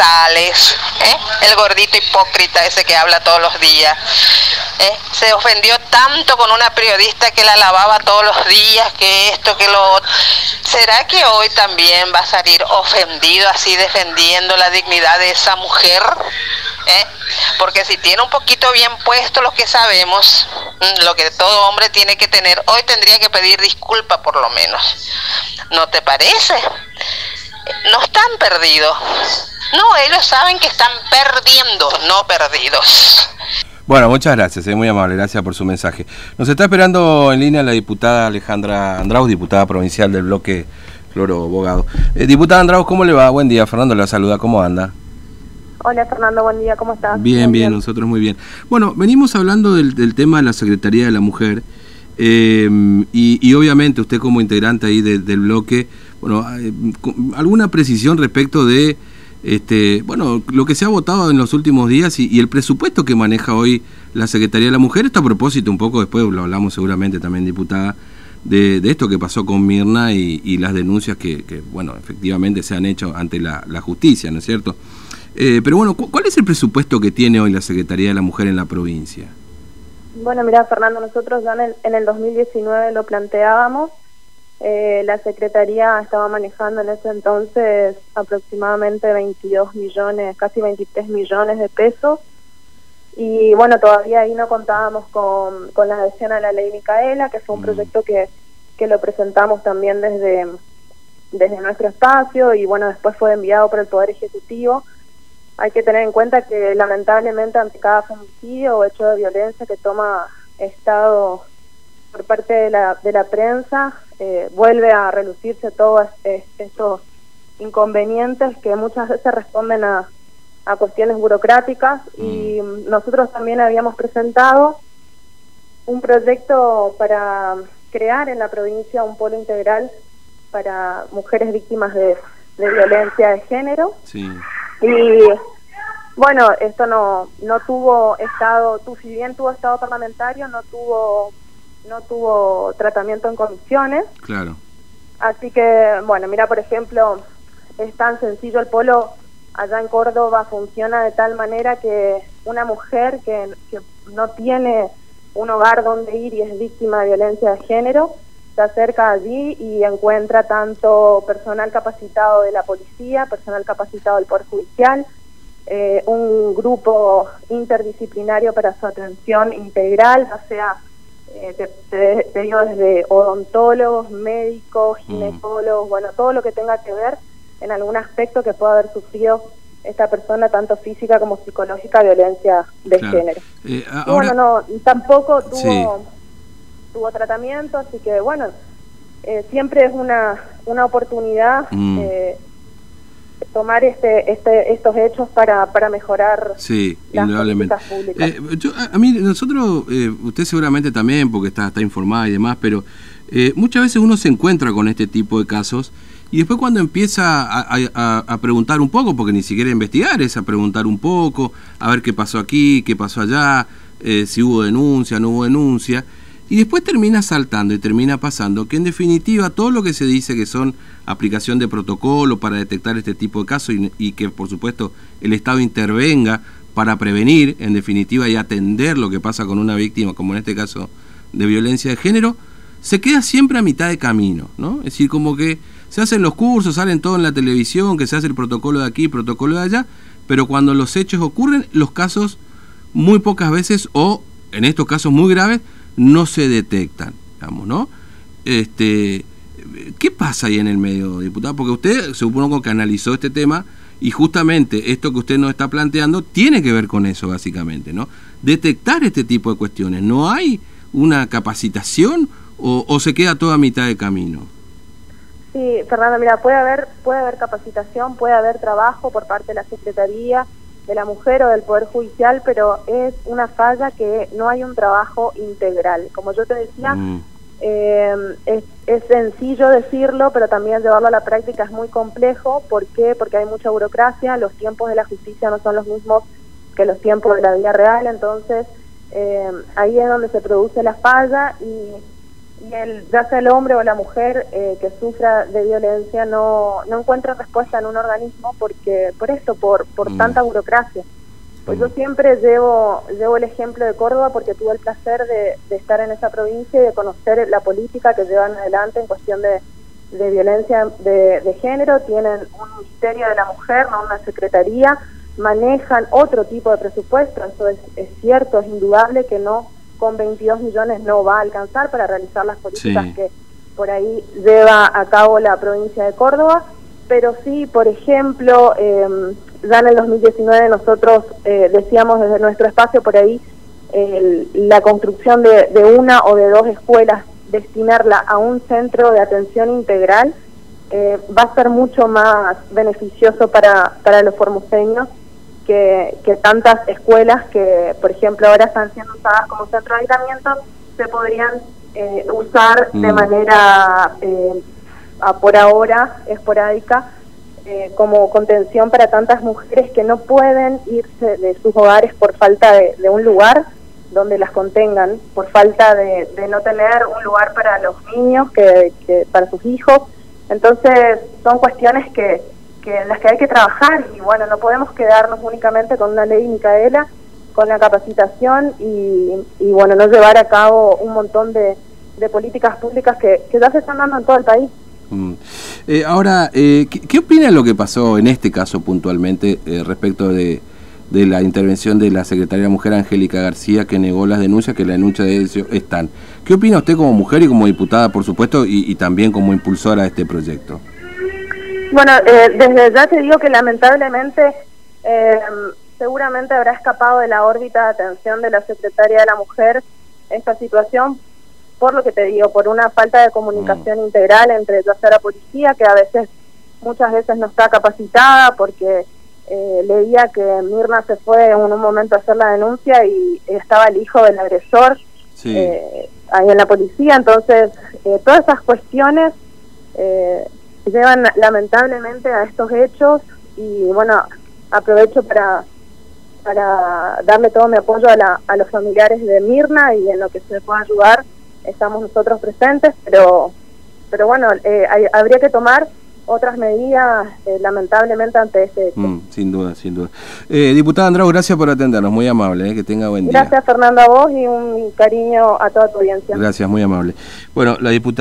González, ¿eh? el gordito hipócrita ese que habla todos los días. ¿eh? Se ofendió tanto con una periodista que la lavaba todos los días, que esto, que lo otro. ¿Será que hoy también va a salir ofendido así defendiendo la dignidad de esa mujer? ¿Eh? Porque si tiene un poquito bien puesto lo que sabemos, mm, lo que todo hombre tiene que tener, hoy tendría que pedir disculpa por lo menos. ¿No te parece? No están perdidos. No, ellos saben que están perdiendo, no perdidos. Bueno, muchas gracias, es muy amable, gracias por su mensaje. Nos está esperando en línea la diputada Alejandra Andraus, diputada provincial del bloque Floro Bogado. Eh, diputada Andraus, ¿cómo le va? Buen día, Fernando la saluda, ¿cómo anda? Hola Fernando, buen día, ¿cómo estás? Bien, bien, nosotros muy bien. Bueno, venimos hablando del, tema de la Secretaría de la Mujer eh, y, obviamente usted como integrante ahí del bloque, bueno, eh, alguna precisión respecto de este, bueno, lo que se ha votado en los últimos días y, el presupuesto que maneja hoy la Secretaría de la Mujer, esto a propósito un poco, después lo hablamos seguramente también, diputada, de, esto que pasó con Mirna y, las denuncias que, bueno, efectivamente se han hecho ante la justicia, ¿no es cierto? Eh, pero bueno, ¿cuál es el presupuesto que tiene hoy la Secretaría de la Mujer en la provincia? Bueno, mira, Fernando, nosotros ya en el, 2019 lo planteábamos. Eh, la Secretaría estaba manejando en ese entonces aproximadamente 22 millones, casi 23 millones de pesos. Y bueno, todavía ahí no contábamos con, con la adhesión a la ley Micaela, que fue un mm. proyecto que, que lo presentamos también desde, desde nuestro espacio y bueno, después fue enviado por el Poder Ejecutivo hay que tener en cuenta que lamentablemente ante cada femicidio o hecho de violencia que toma Estado por parte de la, de la prensa, eh, vuelve a relucirse todos estos inconvenientes que muchas veces responden a, a cuestiones burocráticas y mm. nosotros también habíamos presentado un proyecto para crear en la provincia un polo integral para mujeres víctimas de, de violencia de género. Sí. Y bueno, esto no no tuvo estado, tú si bien tuvo estado parlamentario, no tuvo no tuvo tratamiento en comisiones. Claro. Así que, bueno, mira, por ejemplo, es tan sencillo el polo allá en Córdoba funciona de tal manera que una mujer que, que no tiene un hogar donde ir y es víctima de violencia de género, se acerca allí y encuentra tanto personal capacitado de la policía, personal capacitado del Poder Judicial, eh, un grupo interdisciplinario para su atención integral, ya sea, eh, te, digo, desde odontólogos, médicos, mm. ginecólogos, bueno, todo lo que tenga que ver en algún aspecto que pueda haber sufrido esta persona, tanto física como psicológica, violencia de género. Eh, bueno, no, tampoco tuvo tuvo tratamiento, así que bueno, eh, siempre es una, una oportunidad mm. eh, tomar este, este, estos hechos para, para mejorar sí, las políticas públicas. Eh, a, mí, nosotros, usted seguramente también, porque está, está informada y demás, pero muchas veces uno se encuentra con este tipo de casos y después cuando empieza a, a, preguntar un poco, porque ni siquiera investigar, es a preguntar un poco, a ver qué pasó aquí, qué pasó allá, si hubo denuncia, no hubo denuncia, y después termina saltando y termina pasando que en definitiva todo lo que se dice que son aplicación de protocolo para detectar este tipo de casos y, que por supuesto el Estado intervenga para prevenir en definitiva y atender lo que pasa con una víctima, como en este caso de violencia de género, se queda siempre a mitad de camino, ¿no? Es decir, como que se hacen los cursos, salen todo en la televisión, que se hace el protocolo de aquí, protocolo de allá, pero cuando los hechos ocurren, los casos muy pocas veces o en estos casos muy graves no se detectan, digamos, ¿no? Este, ¿Qué pasa ahí en el medio, diputado? Porque usted supongo que analizó este tema y justamente esto que usted nos está planteando tiene que ver con eso, básicamente, ¿no? Detectar este tipo de cuestiones. ¿No hay una capacitación o, se queda toda a mitad de camino? Sí, Fernando, mira, puede haber, puede haber capacitación, puede haber trabajo por parte de la Secretaría, de la mujer o del Poder Judicial, pero es una falla que no hay un trabajo integral. Como yo te decía, mm. eh, es, sencillo decirlo, pero también llevarlo a la práctica es muy complejo. ¿Por qué? Porque hay mucha burocracia, los tiempos de la justicia no son los mismos que los tiempos de la vida real, entonces eh, ahí es donde se produce la falla y y el, ya sea el hombre o la mujer eh, que sufra de violencia no, no encuentra respuesta en un organismo porque por esto, por, por mm. tanta burocracia. Pues yo mm. siempre llevo, llevo el ejemplo de Córdoba porque tuve el placer de, de, estar en esa provincia y de conocer la política que llevan adelante en cuestión de, de violencia de, de, género. Tienen un ministerio de la mujer, no una secretaría, manejan otro tipo de presupuesto, eso es, es cierto, es indudable que no con 22 millones no va a alcanzar para realizar las políticas que por ahí lleva a cabo la provincia de Córdoba, pero sí, por ejemplo, eh, ya en el 2019 nosotros eh, decíamos desde nuestro espacio por ahí la construcción de, de, una o de dos escuelas, destinarla a un centro de atención integral, eh, va a ser mucho más beneficioso para, para los formoseños que, que, tantas escuelas que, por ejemplo, ahora están siendo usadas como centro de aislamiento, se podrían eh, usar de mm. manera, eh, por ahora, esporádica, eh, como contención para tantas mujeres que no pueden irse de sus hogares por falta de, un lugar donde las contengan, por falta de, no tener un lugar para los niños, que, que para sus hijos. Entonces, son cuestiones que, que en las que hay que trabajar y bueno, no podemos quedarnos únicamente con una ley Micaela, con la capacitación y, y bueno, no llevar a cabo un montón de, de políticas públicas que, que ya se están dando en todo el país. Mm. Eh, ahora, eh, ¿qué, opina de lo que pasó en este caso puntualmente eh, respecto de, de, la intervención de la secretaria Mujer Angélica García que negó las denuncias, que la denuncia de ellos están? ¿Qué opina usted como mujer y como diputada, por supuesto, y también como impulsora de este proyecto? Bueno, eh, desde ya te digo que lamentablemente eh, seguramente habrá escapado de la órbita de atención de la Secretaria de la Mujer esta situación, por lo que te digo, por una falta de comunicación mm. integral entre ya sea la policía, que a veces, muchas veces no está capacitada, porque eh, leía que Mirna se fue en un momento a hacer la denuncia y estaba el hijo del agresor eh, ahí en la policía, entonces eh, todas esas cuestiones... Eh, llevan lamentablemente a estos hechos y bueno, aprovecho para para darle todo mi apoyo a, la, a los familiares de Mirna y en lo que se pueda ayudar estamos nosotros presentes, pero pero bueno, eh, habría que tomar otras medidas eh, lamentablemente ante este hecho. Mm, sin duda, sin duda. Eh, diputada Andrau, gracias por atendernos, muy amable, que tenga buen día. Gracias Fernando a vos y un cariño a toda tu audiencia. Gracias, muy amable. Bueno, la diputada